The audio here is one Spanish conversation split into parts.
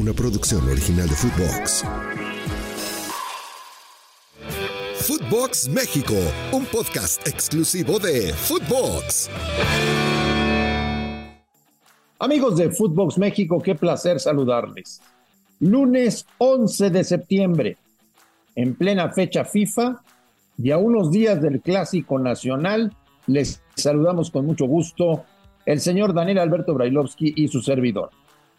Una producción original de Footbox. Footbox México, un podcast exclusivo de Footbox. Amigos de Footbox México, qué placer saludarles. Lunes 11 de septiembre, en plena fecha FIFA y a unos días del Clásico Nacional, les saludamos con mucho gusto el señor Daniel Alberto Brailovsky y su servidor.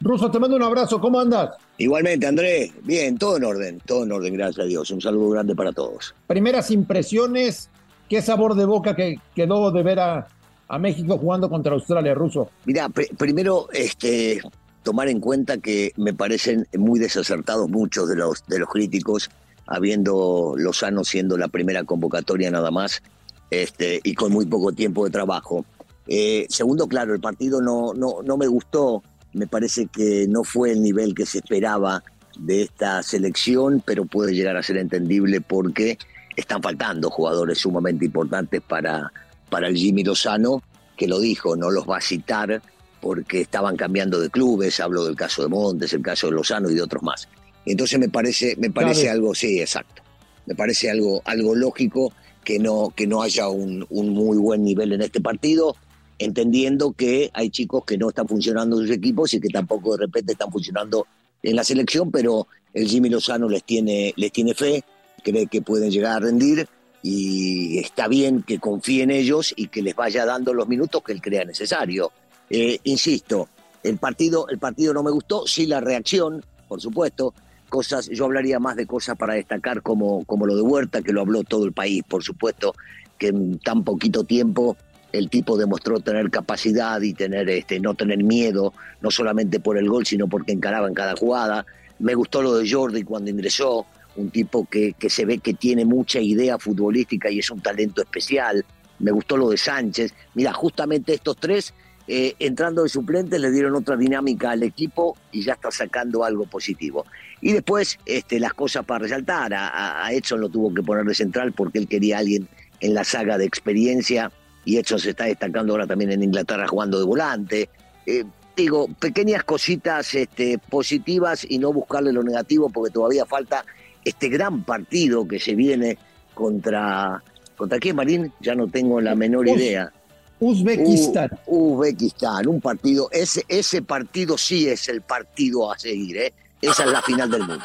Ruso, te mando un abrazo, ¿cómo andas? Igualmente, Andrés, bien, todo en orden, todo en orden, gracias a Dios. Un saludo grande para todos. Primeras impresiones, qué sabor de boca que quedó de ver a, a México jugando contra Australia, Ruso. Mira, primero, este, tomar en cuenta que me parecen muy desacertados muchos de los, de los críticos, habiendo Lozano siendo la primera convocatoria nada más, este, y con muy poco tiempo de trabajo. Eh, segundo, claro, el partido no, no, no me gustó, me parece que no fue el nivel que se esperaba de esta selección, pero puede llegar a ser entendible porque están faltando jugadores sumamente importantes para, para el Jimmy Lozano, que lo dijo, no los va a citar porque estaban cambiando de clubes, hablo del caso de Montes, el caso de Lozano y de otros más. Entonces me parece, me parece Claro. algo, sí, exacto. Me parece algo, algo lógico que no, que no haya un, un muy buen nivel en este partido, entendiendo que hay chicos que no están funcionando en sus equipos y que tampoco de repente están funcionando en la selección, pero el Jimmy Lozano les tiene, les tiene fe, cree que pueden llegar a rendir y está bien que confíe en ellos y que les vaya dando los minutos que él crea necesario. Eh, insisto, el partido, el partido no me gustó, sí la reacción, por supuesto, cosas, yo hablaría más de cosas para destacar como, como lo de Huerta, que lo habló todo el país, por supuesto, que en tan poquito tiempo el tipo demostró tener capacidad y tener este no tener miedo, no solamente por el gol, sino porque encaraba en cada jugada. Me gustó lo de Jordi cuando ingresó, un tipo que, que se ve que tiene mucha idea futbolística y es un talento especial. Me gustó lo de Sánchez. Mira, justamente estos tres, eh, entrando de suplentes, le dieron otra dinámica al equipo y ya está sacando algo positivo. Y después, este, las cosas para resaltar. A, a- Edson lo tuvo que poner de central porque él quería a alguien en la saga de experiencia y Edson se está destacando ahora también en Inglaterra jugando de volante. Eh, digo, pequeñas cositas este, positivas y no buscarle lo negativo porque todavía falta este gran partido que se viene contra... ¿Contra quién, Marín? Ya no tengo la menor Uz- idea. Uzbekistán. U- Uzbekistán, un partido, ese, ese partido sí es el partido a seguir, ¿eh? Esa es la final del mundo.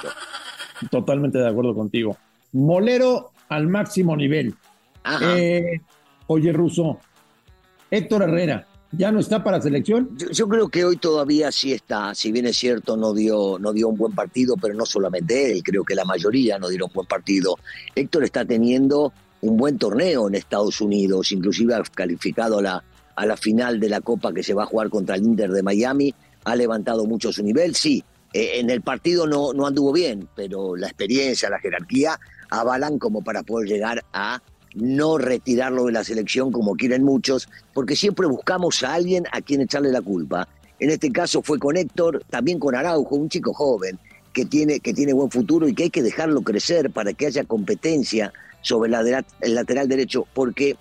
Totalmente de acuerdo contigo. Molero al máximo nivel. Ajá. Eh, oye, Ruso, Héctor Herrera, ¿ya no está para selección? Yo, creo que hoy todavía sí está, si bien es cierto, no dio, no dio un buen partido, pero no solamente él, creo que la mayoría no dieron buen partido. Héctor está teniendo un buen torneo en Estados Unidos, inclusive ha calificado a la, a la final de la Copa que se va a jugar contra el Inter de Miami, ha levantado mucho su nivel, sí, eh, en el partido no, no anduvo bien, pero la experiencia, la jerarquía avalan como para poder llegar a no retirarlo de la selección como quieren muchos, porque siempre buscamos a alguien a quien echarle la culpa. En este caso fue con Héctor, también con Araujo, un chico joven que tiene, que tiene buen futuro y que hay que dejarlo crecer para que haya competencia sobre el lateral derecho, porque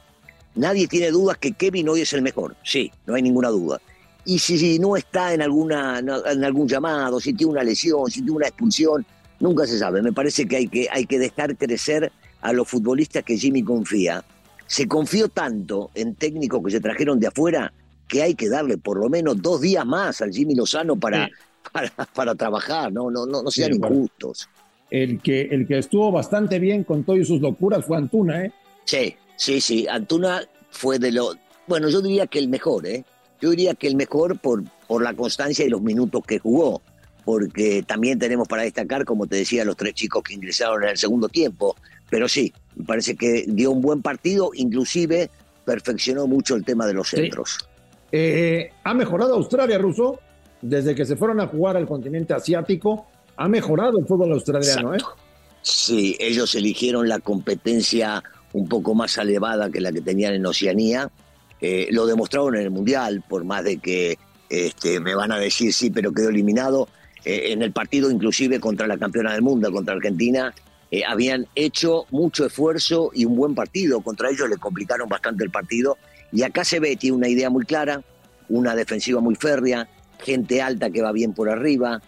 nadie tiene dudas que Kevin hoy es el mejor, sí, no hay ninguna duda. Y si, si no está en, alguna, en algún llamado, si tiene una lesión, si tiene una expulsión, nunca se sabe. Me parece que hay que, hay que dejar crecer a los futbolistas que Jimmy confía. Se confió tanto en técnicos que se trajeron de afuera que hay que darle por lo menos dos días más al Jimmy Lozano para, para, para trabajar, no, no, no, no sean injustos. El que, el que estuvo bastante bien con todas sus locuras fue Antuna, ¿eh? Sí, sí, sí. Antuna fue de lo. Bueno, yo diría que el mejor, ¿eh? Yo diría que el mejor por, por la constancia y los minutos que jugó. Porque también tenemos para destacar, como te decía, los tres chicos que ingresaron en el segundo tiempo. Pero sí, me parece que dio un buen partido, inclusive perfeccionó mucho el tema de los centros. Eh, ha mejorado Australia, Ruso, desde que se fueron a jugar al continente asiático. Ha mejorado el fútbol australiano, ¿eh? Sí, ellos eligieron la competencia un poco más elevada que la que tenían en Oceanía. Eh, lo demostraron en el Mundial, por más de que este, me van a decir sí, pero quedó eliminado. Eh, en el partido, inclusive contra la campeona del mundo, contra Argentina, eh, habían hecho mucho esfuerzo y un buen partido. Contra ellos le complicaron bastante el partido. Y acá se ve, tiene una idea muy clara, una defensiva muy férrea, gente alta que va bien por arriba,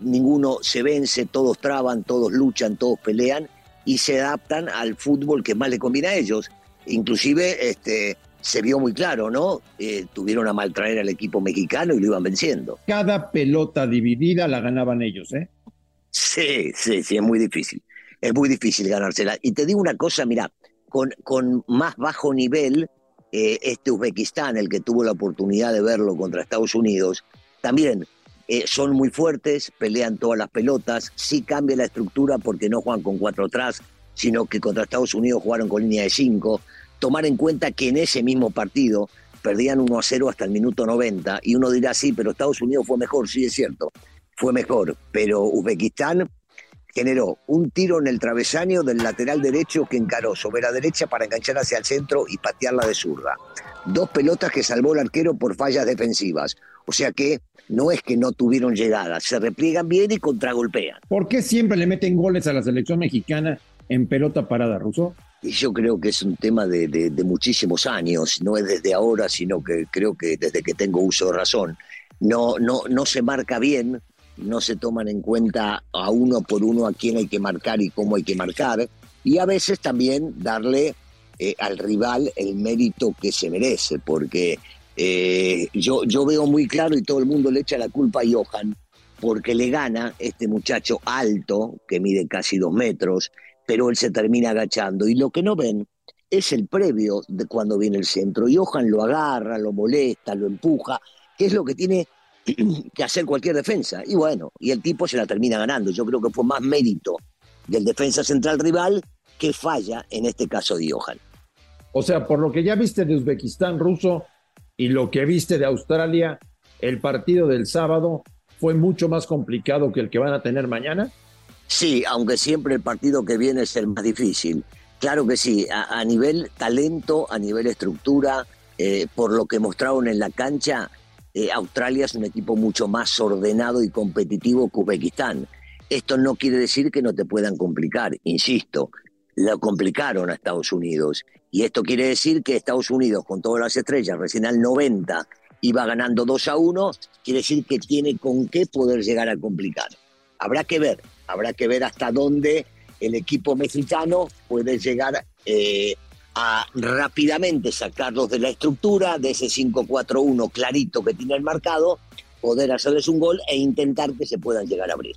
ninguno se vence, todos traban, todos luchan, todos pelean y se adaptan al fútbol que más le conviene a ellos. Inclusive este, se vio muy claro, ¿no? Eh, tuvieron a maltraer al equipo mexicano y lo iban venciendo. Cada pelota dividida la ganaban ellos, ¿eh? Sí, sí, sí, es muy difícil. Es muy difícil ganársela. Y te digo una cosa, mira, con, con más bajo nivel, eh, este Uzbekistán, el que tuvo la oportunidad de verlo contra Estados Unidos, también eh, son muy fuertes, pelean todas las pelotas, sí cambia la estructura porque no juegan con cuatro atrás, sino que contra Estados Unidos jugaron con línea de cinco. Tomar en cuenta que en ese mismo partido perdían 1 a 0 hasta el minuto 90 y uno dirá, sí, pero Estados Unidos fue mejor, sí es cierto, fue mejor, pero Uzbekistán generó un tiro en el travesaño del lateral derecho que encaró sobre la derecha para enganchar hacia el centro y patearla de zurda. Dos pelotas que salvó el arquero por fallas defensivas. O sea que no es que no tuvieron llegada, se repliegan bien y contragolpean. ¿Por qué siempre le meten goles a la selección mexicana en pelota parada, Ruso? Y yo creo que es un tema de, de, muchísimos años, no es desde ahora, sino que creo que desde que tengo uso de razón. No, no, no se marca bien, no se toman en cuenta a uno por uno a quién hay que marcar y cómo hay que marcar, y a veces también darle eh, al rival el mérito que se merece, porque eh, yo, yo veo muy claro y todo el mundo le echa la culpa a Johan porque le gana este muchacho alto, que mide casi dos metros, pero él se termina agachando. Y lo que no ven es el previo de cuando viene el centro. Johan lo agarra, lo molesta, lo empuja, que es lo que tiene que hacer cualquier defensa. Y bueno, y el tipo se la termina ganando. Yo creo que fue más mérito del defensa central rival que falla en este caso de Johan. O sea, por lo que ya viste de Uzbekistán ruso, y lo que viste de Australia, el partido del sábado fue mucho más complicado que el que van a tener mañana. Sí, aunque siempre el partido que viene es el más difícil. Claro que sí, a, nivel talento, a nivel estructura, eh, por lo que mostraron en la cancha, eh, Australia es un equipo mucho más ordenado y competitivo que Uzbekistán. Esto no quiere decir que no te puedan complicar, insisto, lo complicaron a Estados Unidos. Y esto quiere decir que Estados Unidos, con todas las estrellas, recién al 90 iba ganando 2 a 1, quiere decir que tiene con qué poder llegar a complicar. Habrá que ver, habrá que ver hasta dónde el equipo mexicano puede llegar eh, a rápidamente sacarlos de la estructura, de ese 5-4-1 clarito que tiene el marcado, poder hacerles un gol e intentar que se puedan llegar a abrir.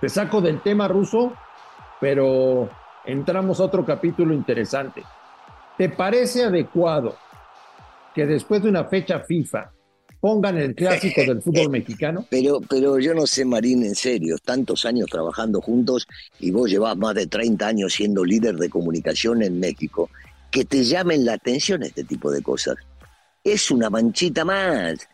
Te saco del tema ruso, pero entramos a otro capítulo interesante. ¿Te parece adecuado que después de una fecha FIFA pongan el clásico del fútbol mexicano? Pero, pero yo no sé, Marín, en serio, tantos años trabajando juntos y vos llevás más de 30 años siendo líder de comunicación en México, que te llamen la atención este tipo de cosas. Es una manchita más.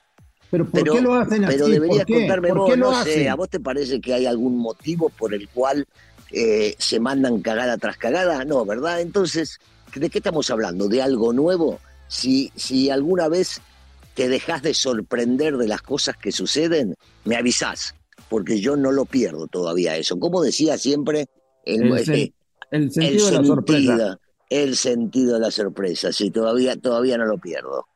¿Pero por qué lo hacen así? Pero deberías ¿Por qué? contarme ¿Por vos, qué lo no sé, hacen? ¿a vos te parece que hay algún motivo por el cual eh, se mandan cagada tras cagada? No, ¿verdad? Entonces, ¿de qué estamos hablando? ¿De algo nuevo? Si, si alguna vez te dejas de sorprender de las cosas que suceden, me avisás, porque yo no lo pierdo todavía eso. Como decía siempre, el, El sen- eh, el sentido de la sorpresa. El sentido de la sorpresa, sí, todavía, todavía no lo pierdo.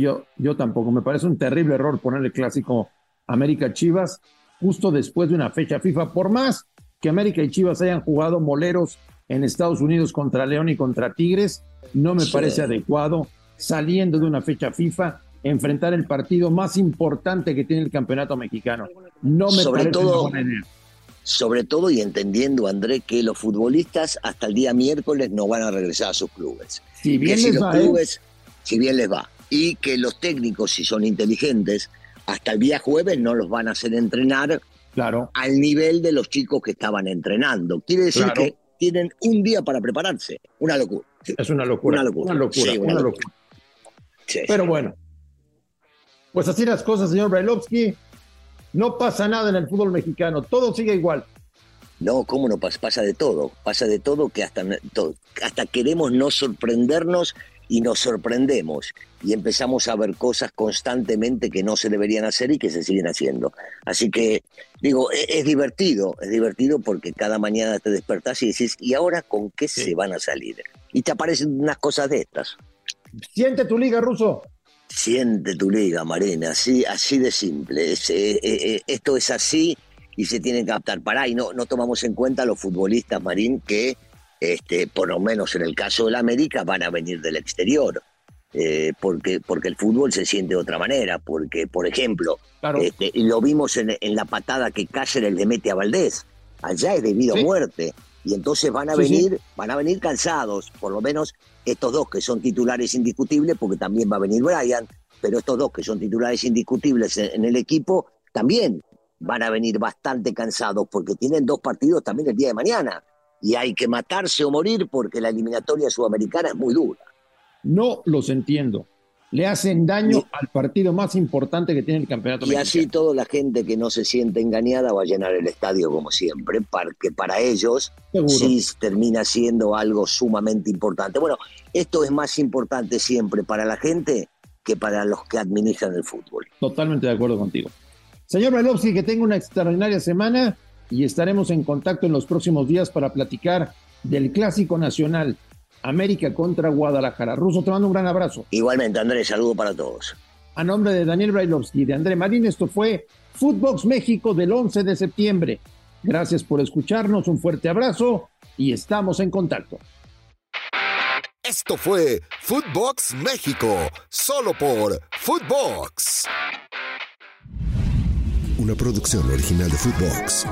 Yo, yo tampoco. Me parece un terrible error ponerle clásico América Chivas justo después de una fecha FIFA. Por más que América y Chivas hayan jugado moleros en Estados Unidos contra León y contra Tigres, no me Sí. parece adecuado saliendo de una fecha FIFA enfrentar el partido más importante que tiene el campeonato mexicano. No me Sobre parece todo- una buena idea. Sobre todo y entendiendo, André, que los futbolistas hasta el día miércoles no van a regresar a sus clubes. Si bien si ¿eh? clubes, si bien les va, y que los técnicos, si son inteligentes, hasta el día jueves no los van a hacer entrenar Claro. al nivel de los chicos que estaban entrenando. Quiere decir Claro. que tienen un día para prepararse. Una locura. Es una locura. Una locura. Una locura. Sí, una una locura. Sí, Pero bueno, pues así las cosas, señor Brailovsky. No pasa nada en el fútbol mexicano, todo sigue igual. No, ¿cómo no pasa? Pasa de todo. Pasa de todo que hasta, hasta queremos no sorprendernos y nos sorprendemos. Y empezamos a ver cosas constantemente que no se deberían hacer y que se siguen haciendo. Así que, digo, e- es, divertido. Es divertido porque cada mañana te despertás y decís, ¿y ahora con qué se van a salir? Y te aparecen unas cosas de estas. Siente tu liga, Ruso. Siente tu liga, Marina, así, así de simple. Es, eh, eh, eh, esto es así y se tienen que adaptar. Pará, y no, no tomamos en cuenta a los futbolistas, Marín, que este, por lo menos en el caso del América van a venir del exterior. eh, porque, porque el fútbol se siente de otra manera. Porque, por ejemplo, Claro. este, lo vimos en, en la patada que Cáceres le mete a Valdés. Allá es debido Sí. a muerte. Y entonces van a Sí, sí. venir, van a venir cansados, por lo menos estos dos que son titulares indiscutibles, porque también va a venir Brian, pero estos dos que son titulares indiscutibles en, en el equipo también van a venir bastante cansados porque tienen dos partidos también el día de mañana. Y hay que matarse o morir porque la eliminatoria sudamericana es muy dura. No los entiendo. Le hacen daño al partido más importante que tiene el campeonato Y mexicano. así toda la gente que no se siente engañada va a llenar el estadio como siempre, porque para ellos Seguro. sí termina siendo algo sumamente importante. Bueno, esto es más importante siempre para la gente que para los que administran el fútbol. Totalmente de acuerdo contigo. Señor Brailovsky, que tenga una extraordinaria semana y estaremos en contacto en los próximos días para platicar del Clásico Nacional América contra Guadalajara. Ruso, te mando un gran abrazo. Igualmente, Andrés, saludo para todos. A nombre de Daniel Brailovsky y de André Marín, esto fue Footbox México del 11 de septiembre. Gracias por escucharnos, un fuerte abrazo y estamos en contacto. Esto fue Footbox México, solo por Footbox. Una producción original de Footbox.